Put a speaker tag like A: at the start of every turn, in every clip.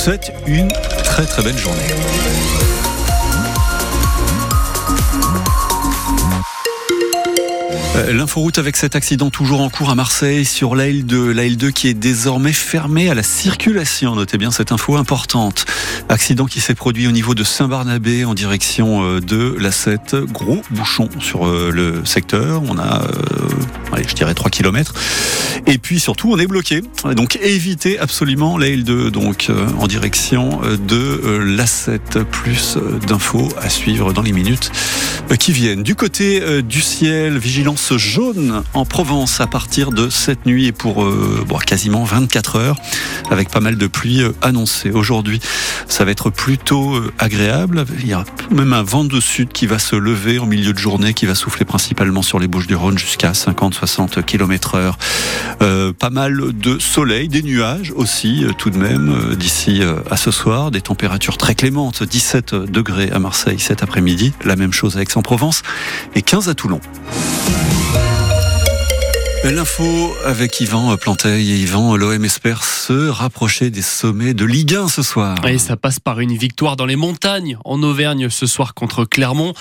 A: souhaite une très très belle journée. L'inforoute avec cet accident toujours en cours à Marseille sur la L2, la L2 qui est désormais fermée à la circulation. Notez bien cette info importante. Accident qui s'est produit au niveau de Saint-Barnabé en direction euh, de la 7. Gros bouchon sur euh, le secteur. On a, allez, je dirais 3 km. Et puis surtout, on est bloqué. Donc évitez absolument la L2 donc en direction de la 7. Plus d'infos à suivre dans les minutes qui viennent. Du côté du ciel, vigilance jaune en Provence à partir de cette nuit et pour euh, quasiment 24 heures avec pas mal de pluie euh, annoncée. Aujourd'hui, ça va être plutôt euh, agréable. Il y a même un vent de sud qui va se lever en milieu de journée, qui va souffler principalement sur les Bouches du Rhône jusqu'à 50-60 km heure. pas mal de soleil, des nuages aussi tout de même d'ici à ce soir, des températures très clémentes, 17 degrés à Marseille cet après-midi, la même chose à Aix-en-Provence et 15 à Toulon. L'info avec Yvan Planteil et Yvan, l'OM espère se rapprocher des sommets de Ligue 1 ce soir.
B: Et ça passe par une victoire dans les montagnes en Auvergne ce soir contre Clermont.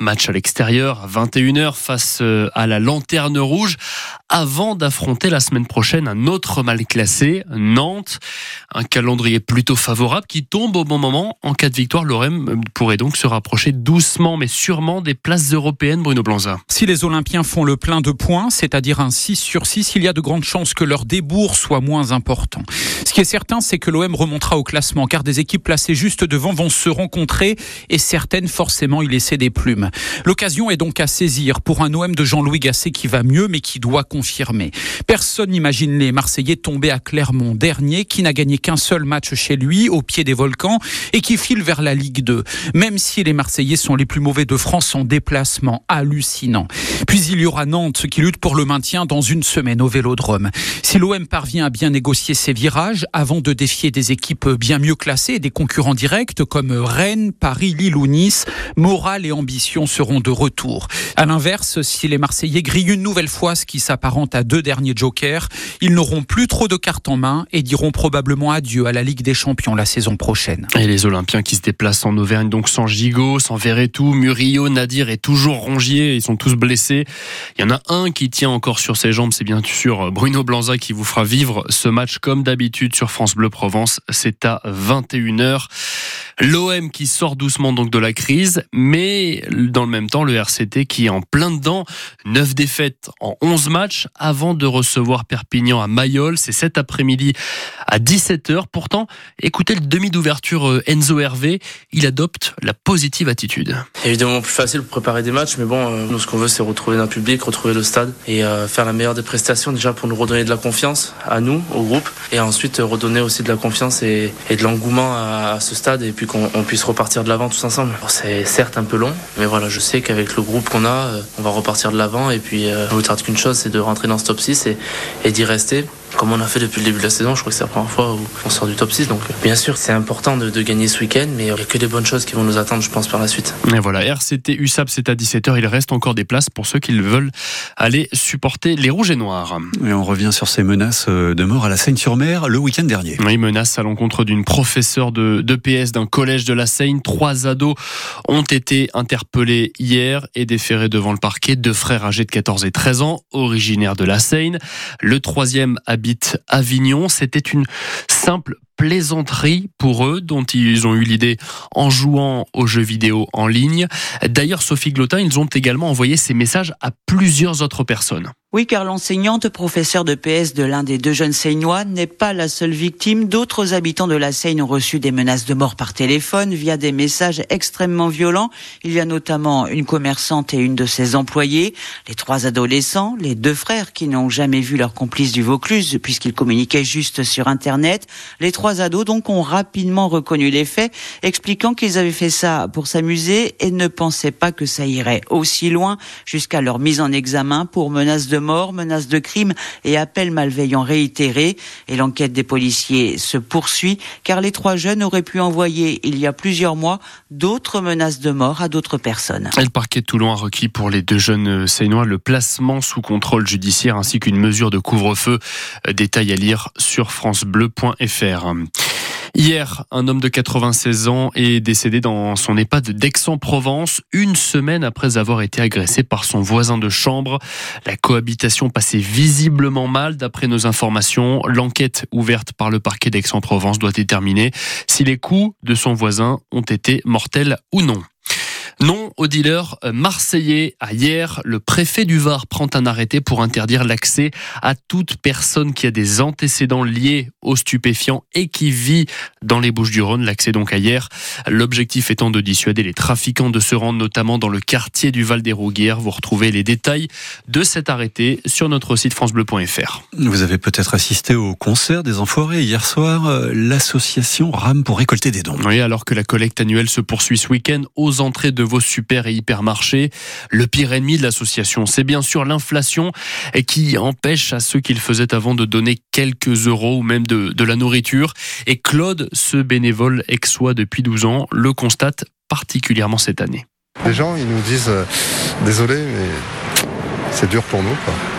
B: Match à l'extérieur, 21h face euh, à la Lanterne Rouge avant d'affronter la semaine prochaine un autre mal classé, Nantes. Un calendrier plutôt favorable qui tombe au bon moment. En cas de victoire, l'OM pourrait donc se rapprocher doucement mais sûrement des places européennes, Bruno Blanza.
C: Si les Olympiens font le plein de points, c'est-à-dire un 6 sur 6, il y a de grandes chances que leur débours soit moins important. Ce qui est certain, c'est que l'OM remontera au classement car des équipes placées juste devant vont se rencontrer et certaines forcément y laisser des plumes. L'occasion est donc à saisir pour un OM de Jean-Louis Gasset qui va mieux mais qui doit confirmé. Personne n'imagine les Marseillais tomber à Clermont, dernier qui n'a gagné qu'un seul match chez lui, au pied des volcans, et qui file vers la Ligue 2. Même si les Marseillais sont les plus mauvais de France en déplacement, hallucinant. Puis il y aura Nantes qui lutte pour le maintien dans une semaine au Vélodrome. Si l'OM parvient à bien négocier ses virages avant de défier des équipes bien mieux classées et des concurrents directs comme Rennes, Paris, Lille ou Nice, morale et ambition seront de retour. À l'inverse, si les Marseillais grillent une nouvelle fois ce qui s'apparente à deux derniers jokers. Ils n'auront plus trop de cartes en main et diront probablement adieu à la Ligue des Champions la saison prochaine.
B: Et les Olympiens qui se déplacent en Auvergne, donc sans Gigot, sans Verretou, Murillo, Nadir et toujours Rongier, ils sont tous blessés. Il y en a un qui tient encore sur jambes, c'est bien sûr Bruno Blanza qui vous fera vivre ce match comme d'habitude sur France Bleu Provence. C'est à 21h. L'OM qui sort doucement donc de la crise, mais dans le même temps, le RCT qui est en plein dedans. 9 défaites en 11 matchs avant de recevoir Perpignan à Mayol. C'est cet après-midi à 17h. Pourtant, écoutez le demi d'ouverture euh, Enzo Hervé. Il adopte la positive attitude.
D: Évidemment plus facile pour préparer des matchs, mais bon, euh, nous ce qu'on veut c'est retrouver notre public, retrouver le stade et euh, faire la meilleure des prestations déjà pour nous redonner de la confiance à nous, au groupe, et ensuite redonner aussi de la confiance et, de l'engouement à, ce stade et puis qu'on puisse repartir de l'avant tous ensemble. C'est certes un peu long, mais voilà, je sais qu'avec le groupe qu'on a, euh, on va repartir de l'avant et puis euh, ne tarde qu'une chose, c'est de rentrer dans ce top 6 et, et d'y rester comme on a fait depuis le début de la saison. Je crois que c'est la première fois où on sort du top 6. Donc, bien sûr, c'est important de, gagner ce week-end, mais il n'y a que des bonnes choses qui vont nous attendre, je pense, par la suite.
B: Et voilà, RCT USAP, c'est à 17h. Il reste encore des places pour ceux qui veulent aller supporter les Rouges et Noirs.
A: Et on revient sur ces menaces euh, de mort à la Seine-sur-Mer le week-end dernier.
B: Oui, menaces à l'encontre d'une professeure de, de PS d'un collège de la Seine. Trois ados ont été interpellés hier et déférés devant le parquet. Deux frères âgés de 14 et 13 ans, originaires de la Seine. Le troisième habite Avignon. C'était une simple plaisanterie pour eux dont ils ont eu l'idée en jouant aux jeux vidéo en ligne. D'ailleurs, Sophie Glotin, ils ont également envoyé ces messages à plusieurs autres personnes.
E: Oui, car l'enseignante professeure de PS de l'un des deux jeunes Seinois n'est pas la seule victime. D'autres habitants de la Seine ont reçu des menaces de mort par téléphone via des messages extrêmement violents. Il y a notamment une commerçante et une de ses employées, les trois adolescents, les deux frères qui n'ont jamais vu leur complice du Vaucluse puisqu'ils communiquaient juste sur Internet. Les trois ados donc ont rapidement reconnu les faits, expliquant qu'ils avaient fait ça pour s'amuser et ne pensaient pas que ça irait aussi loin jusqu'à leur mise en examen pour menaces de mort, menaces de crime et appels malveillants réitérés. Et l'enquête des policiers se poursuit car les trois jeunes auraient pu envoyer il y a plusieurs mois d'autres menaces de mort à d'autres personnes.
B: le parquet de Toulon a requis pour les deux jeunes Seinois le placement sous contrôle judiciaire ainsi qu'une mesure de couvre-feu. Détail à lire sur francebleu.fr. Hier, un homme de 96 ans est décédé dans son EHPAD d'Aix-en-Provence, une semaine après avoir été agressé par son voisin de chambre. La cohabitation passait visiblement mal d'après nos informations. L'enquête ouverte par le parquet d'Aix-en-Provence doit déterminer si les coups de son voisin ont été mortels ou non. Non au dealer marseillais. À hier, le préfet du Var prend un arrêté pour interdire l'accès à toute personne qui a des antécédents liés aux stupéfiants et qui vit dans les Bouches-du-Rhône. L'accès donc à hier. L'objectif étant de dissuader les trafiquants de se rendre notamment dans le quartier du Val des Rouguières. Vous retrouvez les détails de cet arrêté sur notre site francebleu.fr.
A: Vous avez peut-être assisté au concert des Enfoirés hier soir. Euh, l'association rame pour récolter des dons.
B: Oui, alors que la collecte annuelle se poursuit ce week-end aux entrées de vos super et hypermarchés. Le pire ennemi de l'association, c'est bien sûr l'inflation qui empêche à ceux qu'il faisait avant de donner quelques euros ou même de, la nourriture. Et Claude, ce bénévole ex-soi depuis 12 ans, le constate particulièrement cette année.
F: Les gens, ils nous disent euh, désolé, mais c'est dur pour nous.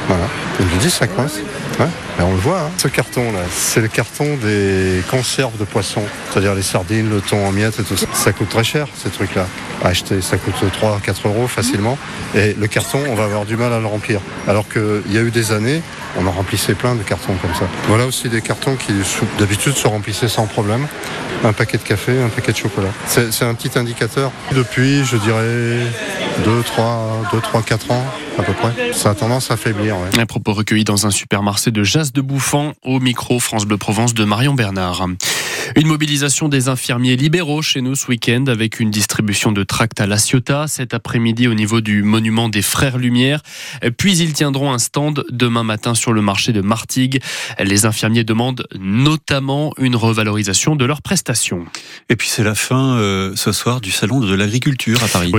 F: Voilà. Ils nous disent ça coince. Ouais. Mais on le voit, hein. ce carton-là, c'est le carton des conserves de poissons, c'est-à-dire les sardines, le thon en miettes et tout ça. Ça coûte très cher, ces trucs-là. À acheter, ça coûte 3 4 euros facilement. Et le carton, on va avoir du mal à le remplir. Alors qu'il y a eu des années, on en remplissait plein de cartons comme ça. Voilà aussi des cartons qui d'habitude se remplissaient sans problème. Un paquet de café, un paquet de chocolat. C'est un petit indicateur. Depuis, je dirais, 2, 3, 2, 3, 4 ans à peu près. Ça a tendance à faiblir. Ouais.
B: Un propos recueilli dans un supermarché de Jas de Bouffant au micro France Bleu Provence de Marion Bernard. Une mobilisation des infirmiers libéraux chez nous ce week-end avec une distribution de tracts à La Ciotat cet après-midi au niveau du monument des Frères Lumière. Puis ils tiendront un stand demain matin sur le marché de Martigues. Les infirmiers demandent notamment une revalorisation de leurs prestations.
A: Et puis c'est la fin euh, ce soir du salon de l'agriculture à Paris.
B: Oui,